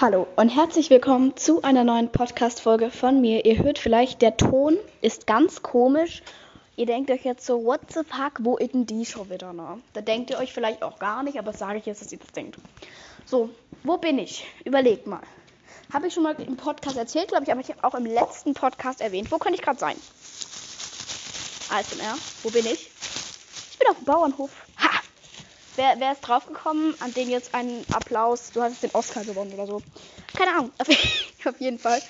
Hallo und herzlich willkommen zu einer neuen Podcast-Folge von mir. Ihr hört vielleicht, der Ton ist ganz komisch. Ihr denkt euch jetzt so, what the fuck, wo ist denn die schon wieder, ne? Da denkt ihr euch vielleicht auch gar nicht, aber das sage ich jetzt, dass ihr das denkt. So, wo bin ich? Überlegt mal. Habe ich schon mal im Podcast erzählt, glaube ich, aber ich habe auch im letzten Podcast erwähnt. Wo könnte ich gerade sein? ASMR, wo bin ich? Ich bin auf dem Bauernhof. Wer, wer ist draufgekommen? An den jetzt einen Applaus. Du hast den Oscar gewonnen oder so. Keine Ahnung. Auf, jeden Fall.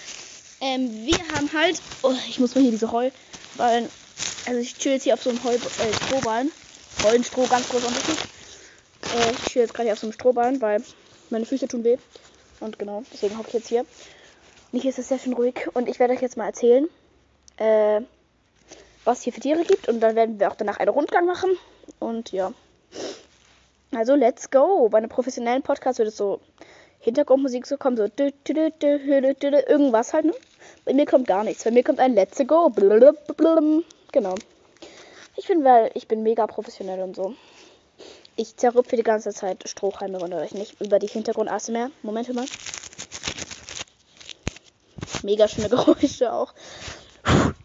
Ähm, wir haben halt. Oh, ich muss mal hier diese Heuballen. Also ich chill jetzt hier auf so einem Heu, äh, Strohballen. Heulenstroh, ganz groß Unterschied. Äh, ich chill jetzt gerade hier auf so einem Strohballen, weil meine Füße tun weh. Und genau, deswegen hocke ich jetzt hier. Und hier ist es sehr schön ruhig. Und ich werde euch jetzt mal erzählen, äh, was hier für Tiere gibt. Und dann werden wir auch danach einen Rundgang machen. Und ja. Also, let's go. Bei einem professionellen Podcast wird es so Hintergrundmusik so kommen, so irgendwas halt, ne? Bei mir kommt gar nichts. Bei mir kommt ein Let's Go. Genau. Ich bin, weil ich bin mega professionell und so. Ich zerrüpfe die ganze Zeit Strohhalme runter euch nicht über die Hintergrund ASMR. Moment mal. Mega schöne Geräusche auch.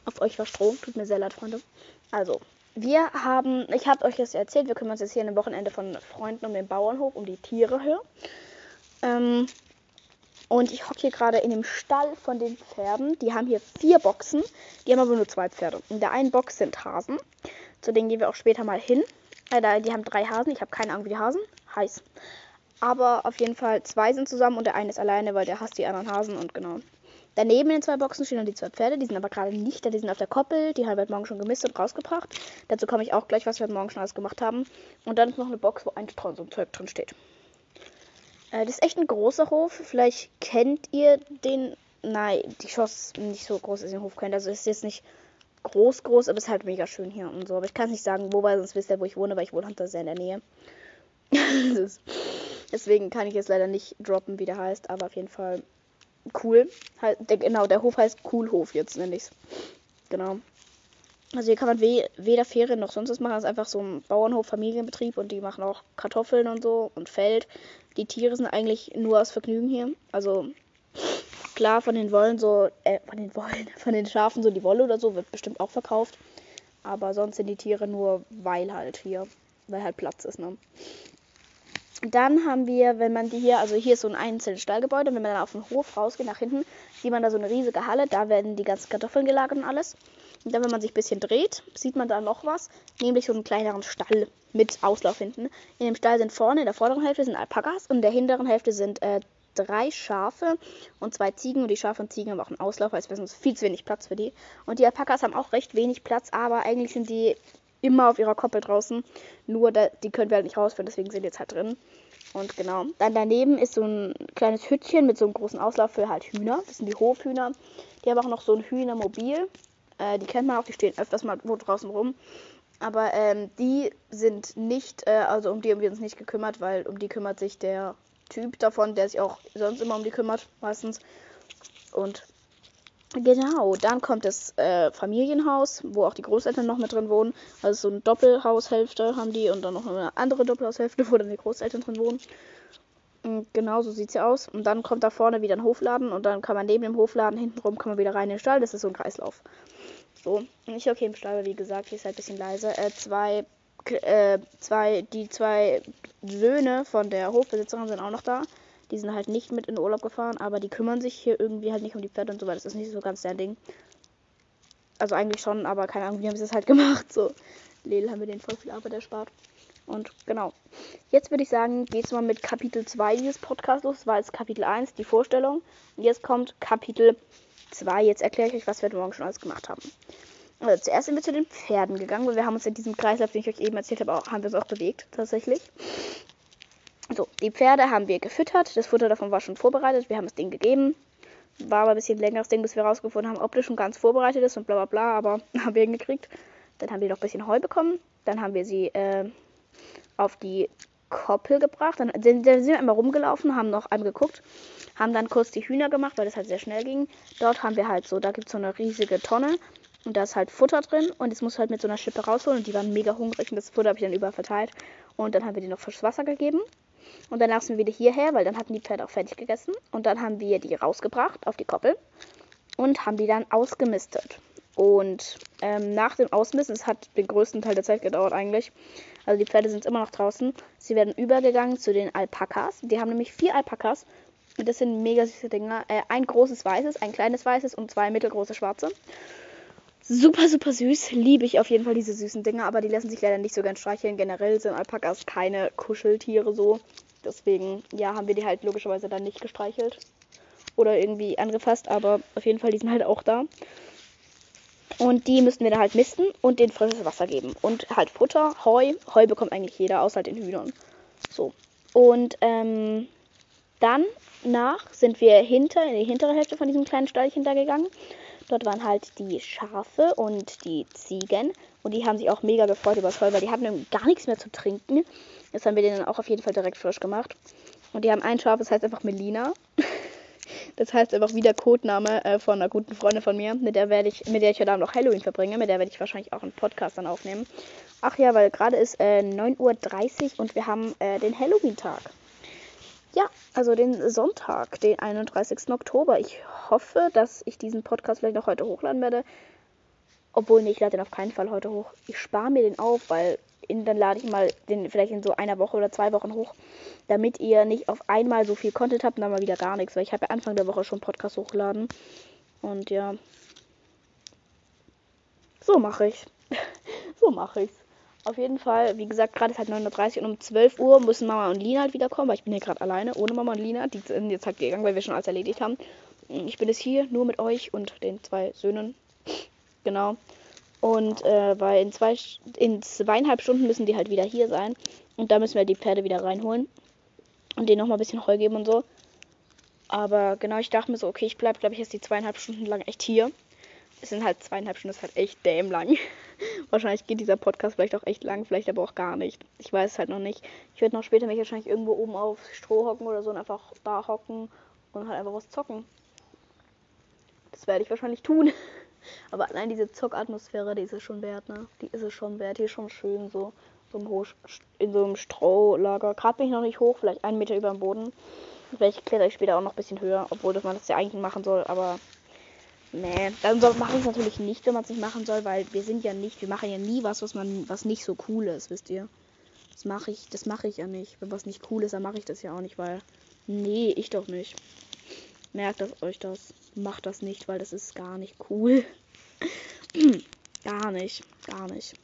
Auf euch war Stroh. Tut mir sehr leid, Freunde. Also, wir haben, ich habe euch das erzählt, wir kümmern uns jetzt hier am Wochenende von Freunden um den Bauernhof, um die Tiere hier. Ähm, und ich hocke hier gerade in dem Stall von den Pferden. Die haben hier vier Boxen. Die haben aber nur zwei Pferde. In der einen Box sind Hasen. Zu denen gehen wir auch später mal hin. Äh, die haben drei Hasen. Ich habe keine Ahnung, wie die Hasen heiß. Aber auf jeden Fall zwei sind zusammen und der eine ist alleine, weil der hasst die anderen Hasen und genau. Daneben in den zwei Boxen stehen dann die zwei Pferde. Die sind aber gerade nicht da. Die sind auf der Koppel. Die haben wir heute Morgen schon gemisst und rausgebracht. Dazu komme ich auch gleich, was wir heute Morgen schon alles gemacht haben. Und dann ist noch eine Box, wo ein Strauß und Zeug drin steht. Äh, das ist echt ein großer Hof. Vielleicht kennt ihr den. Nein, die Chance nicht so groß, dass ihr den Hof kennt. Also ist jetzt nicht groß, groß, aber es ist halt mega schön hier und so. Aber ich kann es nicht sagen, wo, weil sonst wisst ihr, wo ich wohne, weil ich wohne halt da sehr in der Nähe. Deswegen kann ich jetzt leider nicht droppen, wie der heißt, aber auf jeden Fall cool. Halt, der, genau, der Hof heißt Coolhof jetzt, nenne ich es. Genau. Also hier kann man we weder Ferien noch sonst was machen. Das ist einfach so ein Bauernhof, Familienbetrieb und die machen auch Kartoffeln und so und Feld. Die Tiere sind eigentlich nur aus Vergnügen hier. Also klar, von den Wollen so, äh, von den Wollen, von den Schafen so die Wolle oder so wird bestimmt auch verkauft. Aber sonst sind die Tiere nur weil halt hier, weil halt Platz ist, ne? Dann haben wir, wenn man die hier, also hier ist so ein einzelnes Stallgebäude, wenn man dann auf den Hof rausgeht, nach hinten, sieht man da so eine riesige Halle, da werden die ganzen Kartoffeln gelagert und alles. Und dann, wenn man sich ein bisschen dreht, sieht man da noch was, nämlich so einen kleineren Stall mit Auslauf hinten. In dem Stall sind vorne, in der vorderen Hälfte sind Alpakas und in der hinteren Hälfte sind äh, drei Schafe und zwei Ziegen. Und die Schafe und Ziegen haben auch einen Auslauf, weil es wäre viel zu wenig Platz für die. Und die Alpakas haben auch recht wenig Platz, aber eigentlich sind die immer auf ihrer Koppel draußen. Nur da, die können wir halt nicht rausführen, deswegen sind die jetzt halt drin. Und genau. Dann daneben ist so ein kleines Hütchen mit so einem großen Auslauf für halt Hühner. Das sind die Hofhühner. Die haben auch noch so ein Hühnermobil. Äh, die kennt man auch, die stehen öfters mal wo draußen rum. Aber ähm, die sind nicht, äh, also um die haben wir uns nicht gekümmert, weil um die kümmert sich der Typ davon, der sich auch sonst immer um die kümmert, meistens. Und Genau, dann kommt das äh, Familienhaus, wo auch die Großeltern noch mit drin wohnen. Also so eine Doppelhaushälfte haben die und dann noch eine andere Doppelhaushälfte, wo dann die Großeltern drin wohnen. Und genau so sieht es ja aus. Und dann kommt da vorne wieder ein Hofladen und dann kann man neben dem Hofladen hintenrum kann man wieder rein in den Stall. Das ist so ein Kreislauf. So, und ich okay im Stall, wie gesagt, hier ist halt ein bisschen leise. Äh, zwei, äh, zwei, die zwei Söhne von der Hofbesitzerin sind auch noch da. Die sind halt nicht mit in den Urlaub gefahren, aber die kümmern sich hier irgendwie halt nicht um die Pferde und so weiter. Das ist nicht so ganz deren Ding. Also eigentlich schon, aber keine Ahnung, wie haben sie das halt gemacht. So, Lel haben wir den voll viel Arbeit erspart. Und genau. Jetzt würde ich sagen, geht es mal mit Kapitel 2 dieses Podcasts los. Das war jetzt Kapitel 1, die Vorstellung. Und jetzt kommt Kapitel 2. Jetzt erkläre ich euch, was wir heute Morgen schon alles gemacht haben. Also zuerst sind wir zu den Pferden gegangen, weil wir haben uns in diesem Kreislauf, den ich euch eben erzählt habe, auch, haben wir uns auch bewegt, tatsächlich. So, die Pferde haben wir gefüttert. Das Futter davon war schon vorbereitet. Wir haben es denen gegeben. War aber ein bisschen längeres Ding, bis wir rausgefunden haben, ob das schon ganz vorbereitet ist und bla bla bla, aber haben wir hingekriegt. Dann haben wir noch ein bisschen Heu bekommen. Dann haben wir sie äh, auf die Koppel gebracht. Dann, dann sind wir einmal rumgelaufen, haben noch einmal geguckt, haben dann kurz die Hühner gemacht, weil das halt sehr schnell ging. Dort haben wir halt so, da gibt es so eine riesige Tonne und da ist halt Futter drin und das muss halt mit so einer Schippe rausholen und die waren mega hungrig und das Futter habe ich dann überall verteilt. Und dann haben wir die noch frisches Wasser gegeben. Und danach sind wir wieder hierher, weil dann hatten die Pferde auch fertig gegessen. Und dann haben wir die rausgebracht auf die Koppel und haben die dann ausgemistet. Und ähm, nach dem Ausmisten, es hat den größten Teil der Zeit gedauert eigentlich. Also die Pferde sind immer noch draußen. Sie werden übergegangen zu den Alpakas. Die haben nämlich vier Alpakas. Das sind mega süße Dinger. Äh, ein großes weißes, ein kleines weißes und zwei mittelgroße schwarze. Super, super süß. Liebe ich auf jeden Fall diese süßen Dinger, aber die lassen sich leider nicht so ganz streicheln. Generell sind Alpakas keine Kuscheltiere so. Deswegen, ja, haben wir die halt logischerweise dann nicht gestreichelt. Oder irgendwie angefasst, aber auf jeden Fall, die sind halt auch da. Und die müssten wir dann halt misten und den frisches Wasser geben. Und halt Futter, Heu. Heu bekommt eigentlich jeder, außer halt den Hühnern. So. Und ähm, dann nach sind wir hinter, in die hintere Hälfte von diesem kleinen Stallchen da gegangen. Dort waren halt die Schafe und die Ziegen. Und die haben sich auch mega gefreut über das Heu, weil die hatten gar nichts mehr zu trinken. Jetzt haben wir den dann auch auf jeden Fall direkt frisch gemacht. Und die haben ein Schaf, das heißt einfach Melina. Das heißt einfach wieder Codename äh, von einer guten Freundin von mir, mit der werde ich, mit der ich heute Abend noch Halloween verbringe, mit der werde ich wahrscheinlich auch einen Podcast dann aufnehmen. Ach ja, weil gerade ist äh, 9.30 Uhr und wir haben äh, den Halloween-Tag. Ja, also den Sonntag, den 31. Oktober. Ich hoffe, dass ich diesen Podcast vielleicht noch heute hochladen werde. Obwohl, nee, ich lade den auf keinen Fall heute hoch. Ich spare mir den auf, weil in, dann lade ich mal den vielleicht in so einer Woche oder zwei Wochen hoch, damit ihr nicht auf einmal so viel Content habt und dann mal wieder gar nichts, weil ich habe ja Anfang der Woche schon Podcast hochgeladen. Und ja. So mache ich. so mache ich's. Auf jeden Fall, wie gesagt, gerade ist halt 9.30 Uhr und um 12 Uhr müssen Mama und Lina halt wiederkommen, weil ich bin hier gerade alleine, ohne Mama und Lina. Die sind jetzt halt gegangen, weil wir schon alles erledigt haben. Ich bin jetzt hier nur mit euch und den zwei Söhnen. Genau. Und äh, weil in, zwei, in zweieinhalb Stunden müssen die halt wieder hier sein. Und da müssen wir die Pferde wieder reinholen. Und denen nochmal ein bisschen Heu geben und so. Aber genau, ich dachte mir so, okay, ich bleibe, glaube ich, jetzt die zweieinhalb Stunden lang echt hier. Es sind halt zweieinhalb Stunden, das ist halt echt däm lang. wahrscheinlich geht dieser Podcast vielleicht auch echt lang, vielleicht aber auch gar nicht. Ich weiß es halt noch nicht. Ich werde noch später mich wahrscheinlich irgendwo oben auf Stroh hocken oder so und einfach da hocken und halt einfach was zocken. Das werde ich wahrscheinlich tun. Aber allein diese Zockatmosphäre, die ist es schon wert, ne? Die ist es schon wert. Hier ist schon schön so, so in so einem Strohlager. Gerade bin ich noch nicht hoch, vielleicht einen Meter über dem Boden. Vielleicht kletter ich später auch noch ein bisschen höher, obwohl das man das ja eigentlich machen soll, aber nee, dann mache ich es natürlich nicht, wenn man es nicht machen soll, weil wir sind ja nicht, wir machen ja nie was, was man, was nicht so cool ist, wisst ihr? Das mache ich, das mache ich ja nicht. Wenn was nicht cool ist, dann mache ich das ja auch nicht, weil nee, ich doch nicht. Merkt das euch das. Macht das nicht, weil das ist gar nicht cool. gar nicht. Gar nicht.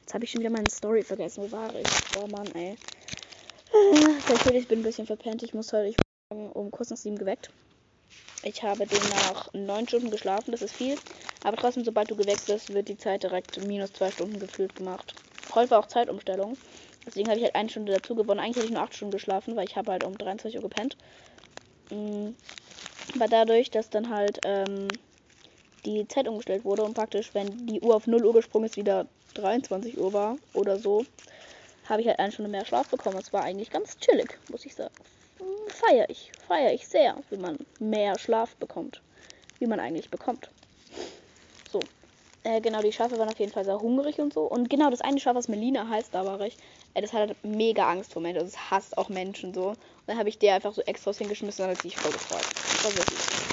Jetzt habe ich schon wieder meine Story vergessen. Wo war ich? Oh Mann, ey. Natürlich bin ein bisschen verpennt. Ich muss heute ich um kurz nach sieben geweckt. Ich habe demnach neun Stunden geschlafen. Das ist viel. Aber trotzdem, sobald du geweckt bist, wird die Zeit direkt minus zwei Stunden gefühlt gemacht. Heute war auch Zeitumstellung. Deswegen habe ich halt eine Stunde dazu gewonnen. Eigentlich hätte ich nur acht Stunden geschlafen, weil ich habe halt um 23 Uhr gepennt. Mm, aber dadurch, dass dann halt ähm, die Zeit umgestellt wurde und praktisch, wenn die Uhr auf 0 Uhr gesprungen ist, wieder 23 Uhr war oder so, habe ich halt eine Stunde mehr Schlaf bekommen. Es war eigentlich ganz chillig, muss ich sagen. Feier ich, feier ich sehr, wie man mehr Schlaf bekommt. Wie man eigentlich bekommt. So. Äh, genau, die Schafe waren auf jeden Fall sehr hungrig und so. Und genau, das eine Schaf, was Melina heißt, da war ich, äh, das hat halt mega Angst vor Menschen. Also es hasst auch Menschen so. Dann habe ich der einfach so extra hingeschmissen und dann hat sich voll gefreut.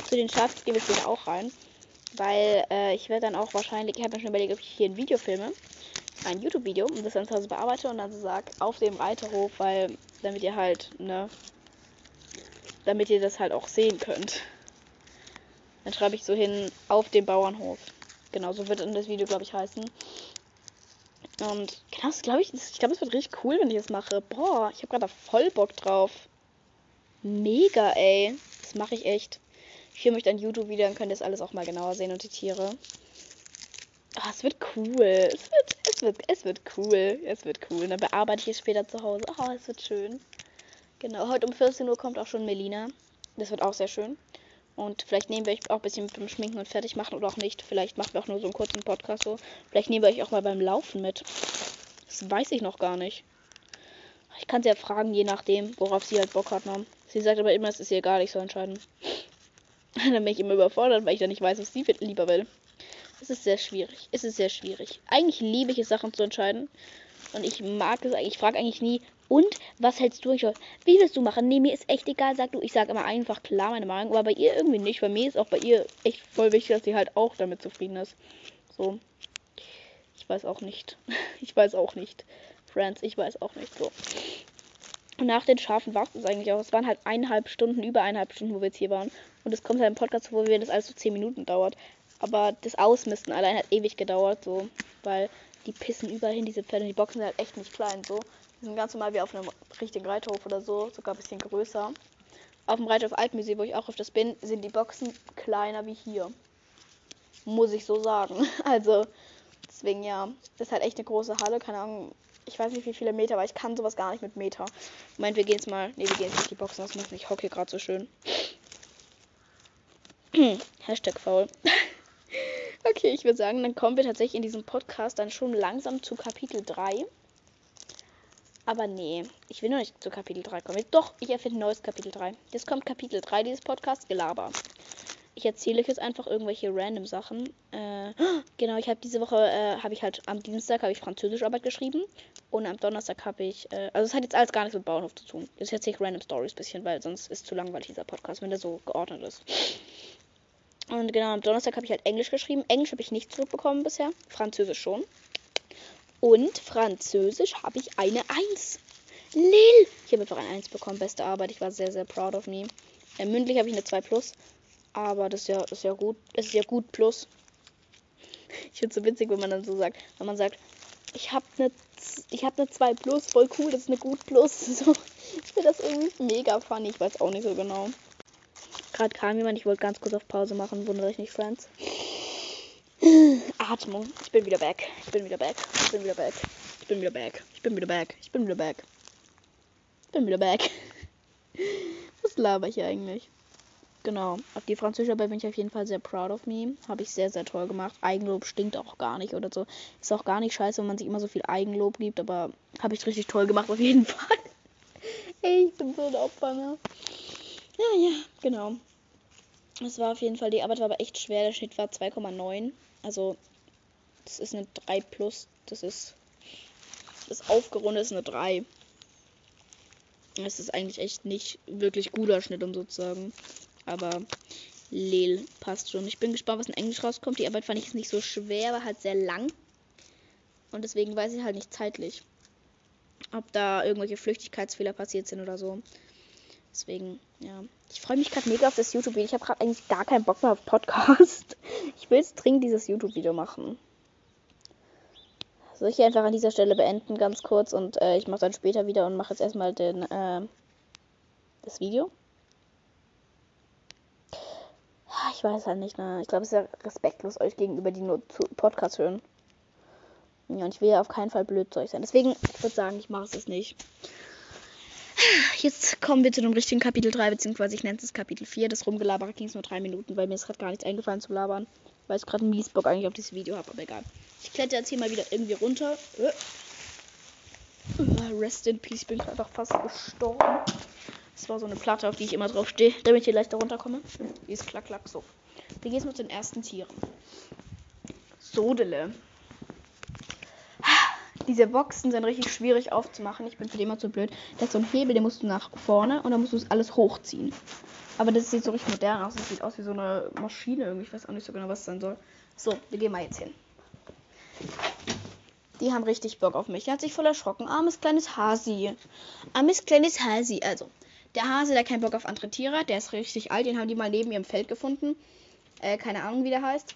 Zu den Schafen gehen wir später auch rein. Weil äh, ich werde dann auch wahrscheinlich, ich habe mir schon überlegt, ob ich hier ein Video filme. Ein YouTube-Video und das dann zu Hause bearbeite und dann so sag, auf dem Reiterhof, weil damit ihr halt, ne, damit ihr das halt auch sehen könnt. Dann schreibe ich so hin, auf dem Bauernhof. Genau, so wird dann das Video, glaube ich, heißen. Und genau, das glaube ich, ich glaube, es wird richtig cool, wenn ich das mache. Boah, ich habe gerade voll Bock drauf. Mega, ey. Das mache ich echt. Ich filme euch dann YouTube wieder, dann könnt ihr das alles auch mal genauer sehen und die Tiere. Oh, es wird cool. Es wird, es wird, es wird cool. Es wird cool. dann bearbeite ich es später zu Hause. Oh, es wird schön. Genau, heute um 14 Uhr kommt auch schon Melina. Das wird auch sehr schön. Und vielleicht nehmen wir euch auch ein bisschen beim Schminken und fertig machen oder auch nicht. Vielleicht machen wir auch nur so einen kurzen Podcast so. Vielleicht nehmen wir euch auch mal beim Laufen mit. Das weiß ich noch gar nicht. Ich kann sie ja fragen, je nachdem, worauf sie halt Bock hat. Ne? Sie sagt aber immer, es ist ihr egal, ich soll entscheiden. Dann bin ich immer überfordert, weil ich dann nicht weiß, was sie lieber will. Es ist sehr schwierig. Es ist sehr schwierig. Eigentlich liebe ich es, Sachen zu entscheiden. Und ich mag es eigentlich. Ich frage eigentlich nie, Und was hältst du eigentlich? Wie willst du machen? Nee, mir ist echt egal, sag du. Ich sage immer einfach klar meine Meinung, aber bei ihr irgendwie nicht. Bei mir ist auch bei ihr echt voll wichtig, dass sie halt auch damit zufrieden ist. So. Ich weiß auch nicht. Ich weiß auch nicht. Friends, ich weiß auch nicht. So. Und nach den Schafen war es eigentlich auch. Es waren halt eineinhalb Stunden, über eineinhalb Stunden, wo wir jetzt hier waren. Und es kommt halt im Podcast vor, wie das alles so zehn Minuten dauert. Aber das Ausmisten allein hat ewig gedauert, so. Weil die pissen überall hin, diese Pferde. Die Boxen sind halt echt nicht klein, so. Ganz normal wie auf einem richtigen Reiterhof oder so, sogar ein bisschen größer. Auf dem Reiterhof Alpmusee, wo ich auch öfters bin, sind die Boxen kleiner wie hier. Muss ich so sagen. Also, deswegen ja, das ist halt echt eine große Halle, keine Ahnung. Ich weiß nicht, wie viele Meter, aber ich kann sowas gar nicht mit Meter. Moment, wir gehen jetzt mal. Ne, wir gehen jetzt nicht die Boxen ausmachen. Ich hocke hier gerade so schön. Hashtag faul. okay, ich würde sagen, dann kommen wir tatsächlich in diesem Podcast dann schon langsam zu Kapitel 3. Aber nee, ich will noch nicht zu Kapitel 3 kommen. Doch, ich erfinde ein neues Kapitel 3. Jetzt kommt Kapitel 3 dieses Podcasts, Gelaber. Ich erzähle euch jetzt einfach irgendwelche random Sachen. Äh, genau, ich habe diese Woche, äh, habe ich halt am Dienstag habe ich Französischarbeit geschrieben und am Donnerstag habe ich, äh, also es hat jetzt alles gar nichts mit Bauernhof zu tun. Jetzt erzähle ich random Stories bisschen, weil sonst ist zu langweilig dieser Podcast, wenn der so geordnet ist. Und genau, am Donnerstag habe ich halt Englisch geschrieben. Englisch habe ich nicht zurückbekommen bisher. Französisch schon. Und Französisch habe ich eine 1. Lil! Ich habe einfach eine 1 bekommen. Beste Arbeit. Ich war sehr, sehr proud of me. Äh, mündlich habe ich eine 2 plus. Aber das ist ja, ist ja gut. Das ist ja gut plus. Ich finde es so witzig, wenn man dann so sagt, wenn man sagt, ich habe eine ich habe eine 2 plus, voll cool, das ist eine gut plus. So, ich finde das irgendwie mega funny. Ich weiß auch nicht so genau. Gerade kam jemand, ich wollte ganz kurz auf Pause machen, wundere ich nicht, Friends. Atmung. Ich bin wieder back. Ich bin wieder back. Ich bin wieder back. Ich bin wieder back. Ich bin wieder back. Ich bin wieder back. Ich bin wieder back. Was laber ich hier eigentlich? Genau. Auf die französische bin ich auf jeden Fall sehr proud of me. Habe ich sehr, sehr toll gemacht. Eigenlob stinkt auch gar nicht oder so. Ist auch gar nicht scheiße, wenn man sich immer so viel Eigenlob gibt, aber habe ich richtig toll gemacht auf jeden Fall. Ey, ich bin so ein Opfer, ne? Ja, ja, genau. Es war auf jeden Fall, die Arbeit war aber echt schwer. Der Schnitt war 2,9. Also, das ist eine 3 plus. Das ist. Das aufgerundet ist eine 3. Das ist eigentlich echt nicht wirklich guter Schnitt, um sozusagen. Aber Lel passt schon. Ich bin gespannt, was in Englisch rauskommt. Die Arbeit fand ich nicht so schwer, war halt sehr lang. Und deswegen weiß ich halt nicht zeitlich, ob da irgendwelche Flüchtigkeitsfehler passiert sind oder so. Deswegen, ja. Ich freue mich gerade mega auf das YouTube-Video. Ich habe gerade eigentlich gar keinen Bock mehr auf Podcast. Ich will jetzt dringend dieses YouTube-Video machen. Soll ich hier einfach an dieser Stelle beenden, ganz kurz. Und äh, ich mache dann später wieder und mache jetzt erstmal den, äh, das Video. Ich weiß halt nicht, ne? Ich glaube, es ist ja respektlos euch gegenüber, die nur zu Podcast hören. Ja, und ich will ja auf keinen Fall blöd zu euch sein. Deswegen, ich würde sagen, ich mache es jetzt nicht. Jetzt kommen wir zu dem richtigen Kapitel 3, beziehungsweise ich nenne es Kapitel 4. Das Rumgelabere ging es nur 3 Minuten, weil mir ist gerade gar nichts eingefallen zu labern. Weil ich gerade einen Miesbock eigentlich auf dieses Video habe, aber egal. Ich kletter jetzt hier mal wieder irgendwie runter. Äh. Rest in Peace, ich bin gerade fast gestorben. Das war so eine Platte, auf die ich immer drauf stehe, damit ich hier leichter runterkomme. Die ist klack, klack, so. Wir gehen mit den ersten Tieren. Sodele. Diese Boxen sind richtig schwierig aufzumachen. Ich bin für die immer zu blöd. Das ist so ein Hebel, den musst du nach vorne und dann musst du es alles hochziehen. Aber das sieht so richtig modern aus. Das sieht aus wie so eine Maschine irgendwie. Ich weiß auch nicht so genau, was es sein soll. So, wir gehen mal jetzt hin. Die haben richtig Bock auf mich. Der hat sich voll erschrocken. Armes kleines Hasi. Armes kleines Hasi. Also, der Hase, der keinen Bock auf andere Tiere hat, der ist richtig alt. Den haben die mal neben ihrem Feld gefunden. Äh, keine Ahnung, wie der heißt.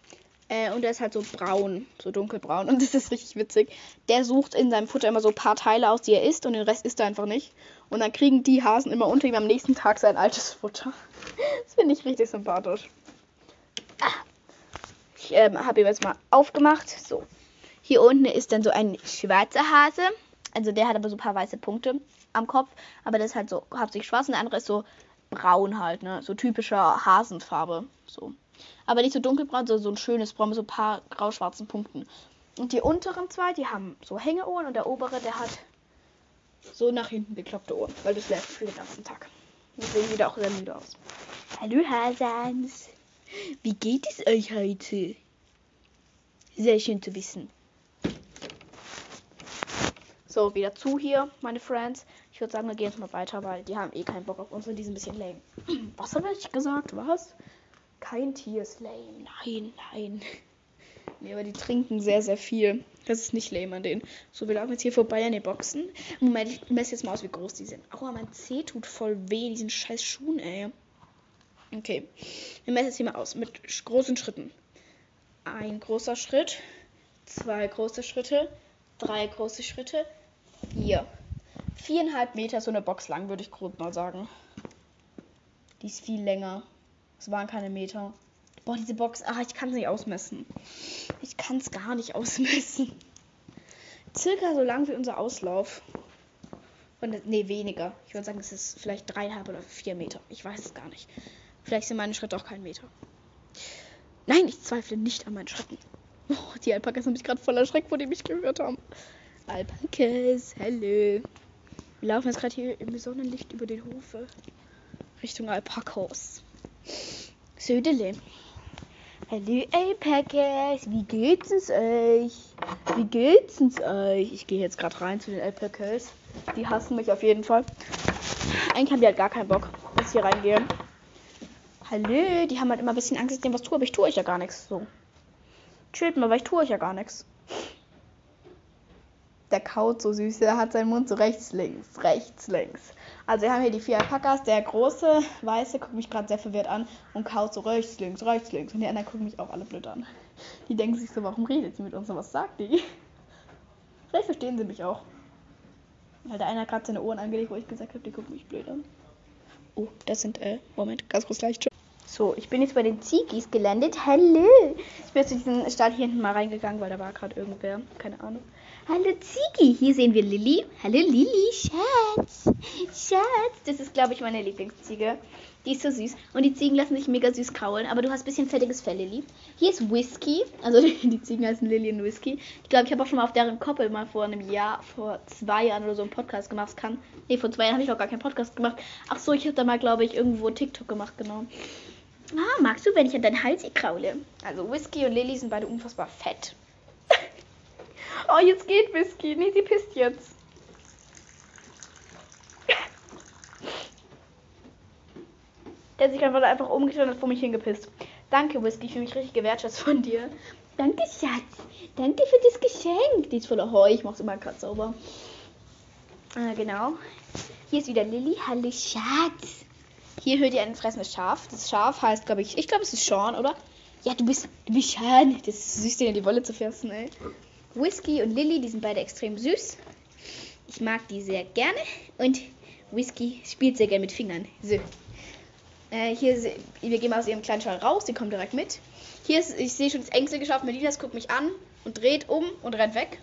Äh, und der ist halt so braun, so dunkelbraun. Und das ist richtig witzig. Der sucht in seinem Futter immer so ein paar Teile aus, die er isst. Und den Rest isst er einfach nicht. Und dann kriegen die Hasen immer unter ihm am nächsten Tag sein altes Futter. Das finde ich richtig sympathisch. Ah. Ich ähm, habe ihn jetzt mal aufgemacht. So. Hier unten ist dann so ein schwarzer Hase. Also der hat aber so ein paar weiße Punkte am Kopf. Aber das ist halt so hauptsächlich schwarz. Und der andere ist so braun halt, ne? So typischer Hasenfarbe. So. Aber nicht so dunkelbraun, sondern so ein schönes Braun mit so ein paar grau-schwarzen Punkten. Und die unteren zwei, die haben so Hängeohren und der obere, der hat so nach hinten gekloppte Ohren, weil das läuft für den ganzen Tag. Deswegen sieht er auch sehr müde aus. Hallo Hasans. Wie geht es euch heute? Sehr schön zu wissen. So, wieder zu hier, meine Friends. Ich würde sagen, wir gehen jetzt mal weiter, weil die haben eh keinen Bock auf uns und die sind ein bisschen lame. Was habe ich gesagt? Was? Kein Tier ist lame. Nein, nein. Nee, aber die trinken sehr, sehr viel. Das ist nicht lame an denen. So, wir laufen jetzt hier vorbei an den Boxen. Moment, ich messe jetzt mal aus, wie groß die sind. Aua, mein Zeh tut voll weh, diesen scheiß Schuhen, ey. Okay. Wir messen jetzt hier mal aus mit großen Schritten. Ein großer Schritt, zwei große Schritte, drei große Schritte, vier. Viereinhalb Meter so eine Box lang, würde ich grob mal sagen. Die ist viel länger. Es waren keine Meter. Boah, diese Box. Ach, ich kann es nicht ausmessen. Ich kann es gar nicht ausmessen. Circa so lang wie unser Auslauf. Und, nee, weniger. Ich würde sagen, es ist vielleicht dreieinhalb oder vier Meter. Ich weiß es gar nicht. Vielleicht sind meine Schritte auch kein Meter. Nein, ich zweifle nicht an meinen Schritten. Oh, die Alpakas haben mich gerade voller Schreck, vor dem ich gehört haben. Alpakas, hallo. Wir laufen jetzt gerade hier im Sonnenlicht über den Hofe. Richtung Alpakas. Södele. Hallo Alpakas, wie geht's es euch? Wie geht's es euch? Ich gehe jetzt gerade rein zu den Alpakas. Die hassen mich auf jeden Fall. Eigentlich haben die halt gar keinen Bock, dass ich hier reingehe. Hallo, die haben halt immer ein bisschen Angst, dass ich was tue, aber ich tue euch ja gar nichts. So. Chillt mal, weil ich tue euch ja gar nichts. Der kaut so süß, der hat seinen Mund so rechts, links, rechts, links. Also wir haben hier die vier Alpakas, der große, weiße, guckt mich gerade sehr verwirrt an und kaut so rechts, links, rechts, links. Und die anderen gucken mich auch alle blöd an. Die denken sich so, warum redet sie mit uns und was sagt die? Vielleicht verstehen sie mich auch. Weil der eine hat gerade seine Ohren angelegt, wo ich gesagt habe, die gucken mich blöd an. Oh, das sind, äh, Moment, ganz kurz leicht. So, ich bin jetzt bei den Zigis gelandet. Hallo! Ich bin jetzt zu diesem Stall hier hinten mal reingegangen, weil da war gerade irgendwer. Keine Ahnung. Hallo Zigi! Hier sehen wir Lilly. Hallo Lilly, Schatz! Schatz! Das ist, glaube ich, meine Lieblingsziege. Die ist so süß. Und die Ziegen lassen sich mega süß kraulen. Aber du hast ein bisschen fettiges Fell, Lilly. Hier ist Whisky. Also die Ziegen heißen Lilly und Whisky. Ich glaube, ich habe auch schon mal auf deren Koppel mal vor einem Jahr, vor zwei Jahren oder so einen Podcast gemacht. Kann. Nee, vor zwei Jahren habe ich auch gar keinen Podcast gemacht. Ach so, ich habe da mal, glaube ich, irgendwo TikTok gemacht, genau. Ah, magst du, wenn ich an deinen Hals kraule? Also Whisky und Lilly sind beide unfassbar fett. Oh, jetzt geht Whisky. Nee, sie pisst jetzt. Der hat sich einfach, einfach umgedreht und hat vor mich hingepisst. Danke, Whisky. Ich fühle mich richtig gewertschätzt von dir. Danke, Schatz. Danke für das Geschenk. Die ist voller Heu. Ich mach's immer gerade sauber. Ah, genau. Hier ist wieder Lilly. Hallo, Schatz. Hier hört ihr ein fressendes Schaf. Das Schaf heißt, glaube ich, ich glaube, es ist Sean, oder? Ja, du bist, du bist Sean. Das ist süß, den in die Wolle zu fressen, ey. Whisky und Lilly, die sind beide extrem süß. Ich mag die sehr gerne. Und Whisky spielt sehr gerne mit Fingern. So. Äh, hier, wir gehen aus ihrem kleinen Schal raus. Die kommt direkt mit. Hier ist, ich sehe schon das Ängste geschafft. Melinas guckt mich an und dreht um und rennt weg.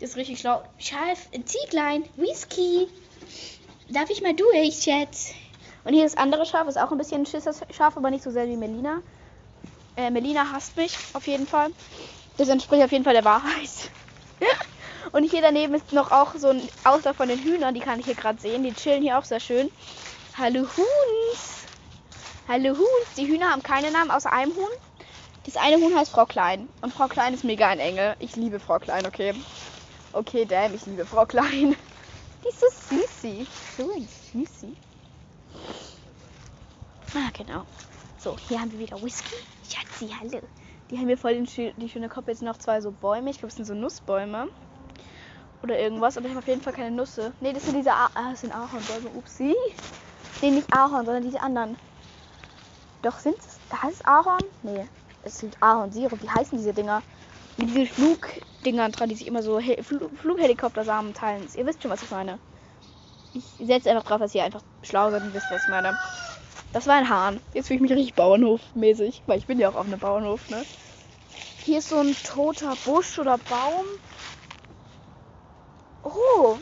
Ist richtig schlau. Schaf, ein Zieglein, Whisky. Darf ich mal durch, Schatz? Und hier das andere Schaf ist auch ein bisschen ein Schisser-Schaf, aber nicht so sehr wie Melina. Äh, Melina hasst mich auf jeden Fall. Das entspricht auf jeden Fall der Wahrheit. Und hier daneben ist noch auch so ein Auslauf von den Hühnern, die kann ich hier gerade sehen. Die chillen hier auch sehr schön. Hallo Huhns. Hallo Huhns. Die Hühner haben keine Namen außer einem Huhn. Das eine Huhn heißt Frau Klein. Und Frau Klein ist mega ein Engel. Ich liebe Frau Klein, okay. Okay, damn, ich liebe Frau Klein. Die ist so süßi. So ein süßi. Ah, genau. So, hier haben wir wieder Whisky. Schatzi, hallo. Die haben hier voll den, die schöne Kopf. Jetzt noch zwei so Bäume. Ich glaube, es sind so Nussbäume. Oder irgendwas. Aber ich habe auf jeden Fall keine Nüsse. Ne, das sind diese ah, das sind Ahornbäume. Upsi. Ne, nicht Ahorn, sondern diese anderen. Doch, sind es. Heißt es Ahorn? Ne, es sind Ahornsirup. Wie heißen diese Dinger? Mit diesen Flugdingern dran, die sich immer so He Fl Flughelikoptersamen teilen. Ihr wisst schon, was ich meine. Ich setze einfach drauf, dass ihr einfach schlau seid und wisst, was ich meine. Das war ein Hahn. Jetzt fühle ich mich richtig Bauernhofmäßig, weil ich bin ja auch auf einem Bauernhof, ne? Hier ist so ein toter Busch oder Baum. Oh,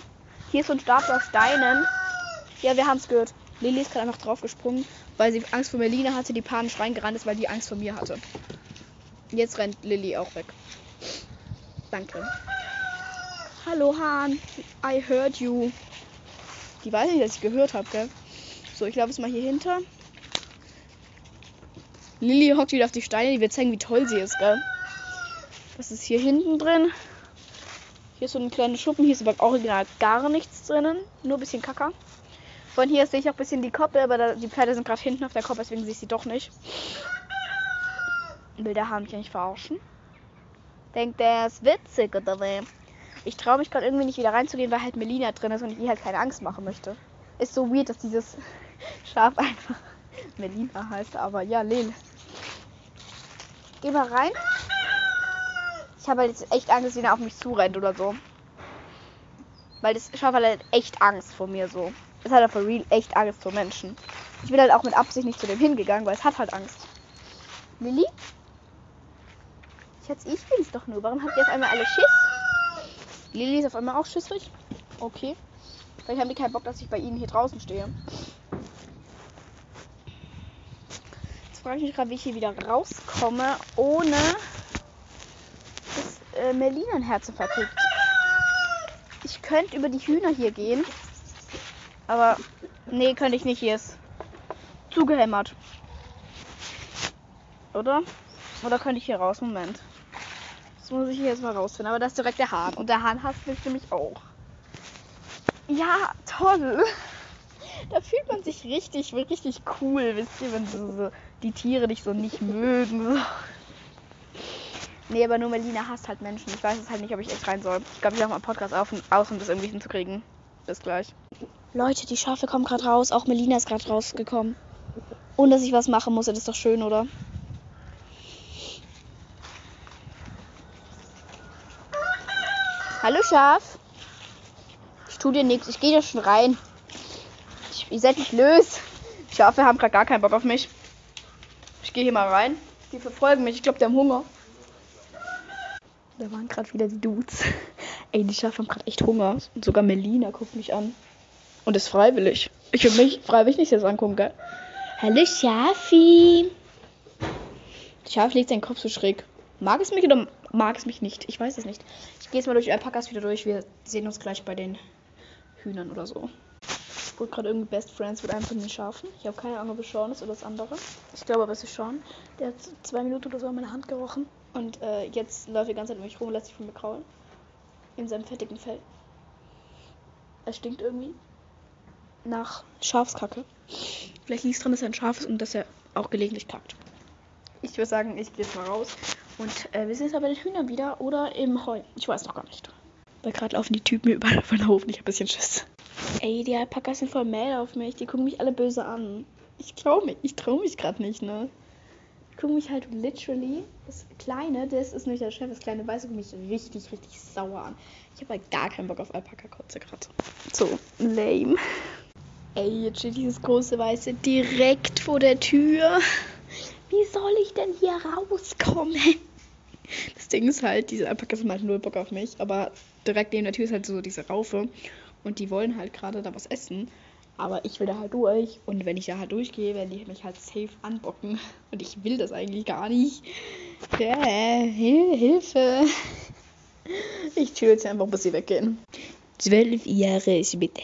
hier ist so ein Stapel aus Steinen. Ja, wir haben es gehört. Lilly ist gerade einfach draufgesprungen, weil sie Angst vor Melina hatte, die panisch reingerannt ist, weil die Angst vor mir hatte. Jetzt rennt Lilly auch weg. Danke. Hallo Hahn, I heard you. Die weiß nicht, dass ich gehört habe, gell? So, ich laufe jetzt mal hier hinter. Lilly hockt wieder auf die Steine, die wird zeigen, wie toll sie ist, gell? Was ist hier hinten drin? Hier ist so ein kleiner Schuppen. Hier ist aber original gar nichts drinnen. Nur ein bisschen Kacker. Von hier sehe ich auch ein bisschen die Koppel, aber da, die Pferde sind gerade hinten auf der Koppel, deswegen sehe ich sie doch nicht. Will der Hahn mich ja nicht verarschen? Denkt der ist witzig oder wie? Ich traue mich gerade irgendwie nicht wieder reinzugehen, weil halt Melina drin ist und ich ihr halt keine Angst machen möchte. Ist so weird, dass dieses Schaf einfach Melina heißt, aber ja, Lel. Geh mal rein. Ich habe halt jetzt echt Angst, dass er auf mich zurennt oder so. Weil das Schaf hat halt echt Angst vor mir so. Es hat halt for real echt Angst vor Menschen. Ich bin halt auch mit Absicht nicht zu dem hingegangen, weil es hat halt Angst. Lilly? Schatz, ich bin's doch nur. Warum habt ihr auf einmal alle Schiss? Lilly ist auf einmal auch schissrig. Okay. Vielleicht haben die keinen Bock, dass ich bei ihnen hier draußen stehe. Frage ich mich gerade, wie ich hier wieder rauskomme, ohne dass äh, Merlin ein kriegt. Ich könnte über die Hühner hier gehen. Aber nee, könnte ich nicht. Hier ist zugehämmert. Oder? Oder könnte ich hier raus? Moment. Das muss ich hier jetzt mal rausfinden. Aber das ist direkt der Hahn. Und der Hahn hasst mich nämlich auch. Ja, toll. Da fühlt man sich richtig, richtig cool, wisst ihr, wenn so, so die Tiere dich so nicht mögen. So. Nee, aber nur Melina hasst halt Menschen. Ich weiß es halt nicht, ob ich echt rein soll. Ich glaube, ich mache mal einen Podcast auf und aus, um das irgendwie hinzukriegen. Bis gleich. Leute, die Schafe kommen gerade raus. Auch Melina ist gerade rausgekommen. Ohne dass ich was machen muss. Das ist doch schön, oder? Hallo Schaf. Ich tu dir nichts. Ich gehe da schon rein. Ich, seid nicht lös. Schafe haben gerade gar keinen Bock auf mich. Ich gehe hier mal rein. Die verfolgen mich. Ich glaube, die haben Hunger. Da waren gerade wieder die Dudes. Ey, die Schafe haben gerade echt Hunger. Und sogar Melina guckt mich an. Und ist freiwillig. Ich will mich freiwillig nicht jetzt angucken, gell? Hallo Schafi. Schaf legt seinen Kopf so schräg. Mag es mich oder mag es mich nicht? Ich weiß es nicht. Ich gehe jetzt mal durch die Alpakas wieder durch. Wir sehen uns gleich bei den Hühnern oder so. Ich wurde gerade irgendwie Best Friends mit einem von den Schafen. Ich habe keine Ahnung, ob es Sean ist oder das andere. Ich glaube aber, es ist Sean. Der hat zwei Minuten oder so an meine Hand gerochen. Und äh, jetzt läuft er die ganze Zeit um mich rum und lässt sich von mir kraulen. In seinem fettigen Fell. Es stinkt irgendwie. Nach Schafskacke. Vielleicht liegt es dran, dass er ein Schaf ist und dass er auch gelegentlich kackt. Ich würde sagen, ich gehe jetzt mal raus. Und äh, wir sehen uns aber bei den Hühnern wieder oder im Heu. Ich weiß noch gar nicht. Weil gerade laufen die Typen mir überall von der Hof. Ich habe ein bisschen Schiss. Ey, die Alpakas sind voll mad auf mich. Die gucken mich alle böse an. Ich traue mich. Ich traue mich gerade nicht, ne? Die gucken mich halt literally. Das Kleine, das ist nämlich der Chef, das kleine Weiße, guckt mich richtig, richtig sauer an. Ich habe halt gar keinen Bock auf Alpaka-Kotze gerade. So, lame. Ey, jetzt steht dieses große Weiße direkt vor der Tür. Wie soll ich denn hier rauskommen? Das Ding ist halt, diese Alpakas haben halt null Bock auf mich, aber direkt neben der Tür ist halt so diese Raufe und die wollen halt gerade da was essen. Aber ich will da halt durch und wenn ich da halt durchgehe, werden die mich halt safe anbocken. Und ich will das eigentlich gar nicht. Ja, Hil Hilfe. Ich chill jetzt einfach, bis sie weggehen. Zwölf Jahre später.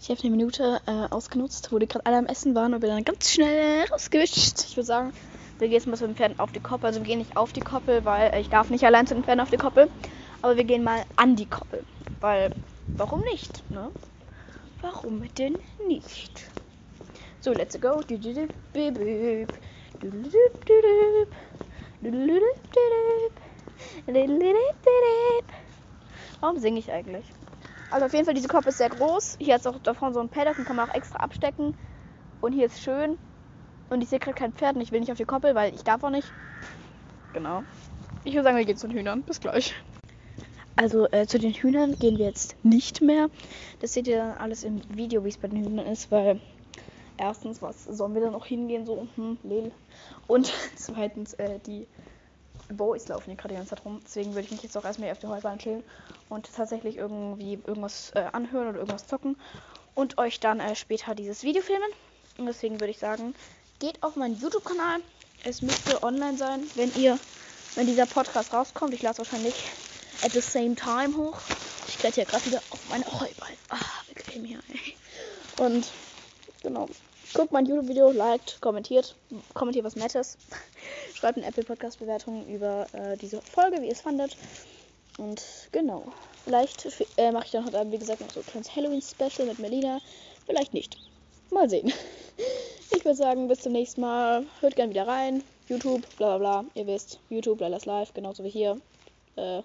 Ich habe eine Minute äh, ausgenutzt, wo die gerade alle am Essen waren und bin dann ganz schnell rausgewischt. Ich würde sagen, wir gehen jetzt mal zu den Pferden auf die Koppel. Also wir gehen nicht auf die Koppel, weil äh, ich darf nicht allein zu den Pferden auf die Koppel. Aber wir gehen mal an die Koppel. Weil, warum nicht, ne? Warum denn nicht? So, let's go. Warum singe ich eigentlich? Also auf jeden Fall, diese Koppel ist sehr groß. Hier ist auch davon so ein Paddock, den kann man auch extra abstecken. Und hier ist schön. Und ich sehe gerade kein Pferd und ich will nicht auf die Koppel, weil ich darf auch nicht. Genau. Ich würde sagen, wir gehen zu den Hühnern. Bis gleich. Also äh, zu den Hühnern gehen wir jetzt nicht mehr. Das seht ihr dann alles im Video, wie es bei den Hühnern ist, weil erstens, was sollen wir da noch hingehen, so, hm, Lel. Und zweitens, äh, die Boys laufen hier gerade die ganze Zeit rum. Deswegen würde ich mich jetzt auch erstmal hier auf der Heubahn chillen und tatsächlich irgendwie irgendwas äh, anhören oder irgendwas zocken und euch dann äh, später dieses Video filmen. Und deswegen würde ich sagen, geht auf meinen YouTube-Kanal. Es müsste online sein, wenn ihr, wenn dieser Podcast rauskommt. Ich lade wahrscheinlich at the same time hoch. Ich klette ja gerade wieder auf meine Heuball. Ah, bequem hier, ey. Und genau. Guckt mein YouTube-Video, liked, kommentiert. Kommentiert was Nettes. Schreibt eine Apple-Podcast-Bewertung über äh, diese Folge, wie ihr es fandet. Und genau. Vielleicht äh, mache ich dann heute, wie gesagt, noch so ein kleines Halloween-Special mit Melina. Vielleicht nicht. Mal sehen. Ich würde sagen, bis zum nächsten Mal. Hört gerne wieder rein. YouTube, bla bla bla. Ihr wisst, YouTube, Lala's Live, genauso wie hier. Äh,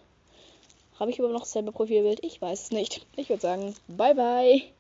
habe ich überhaupt noch selber Profilbild? Ich weiß es nicht. Ich würde sagen, bye bye.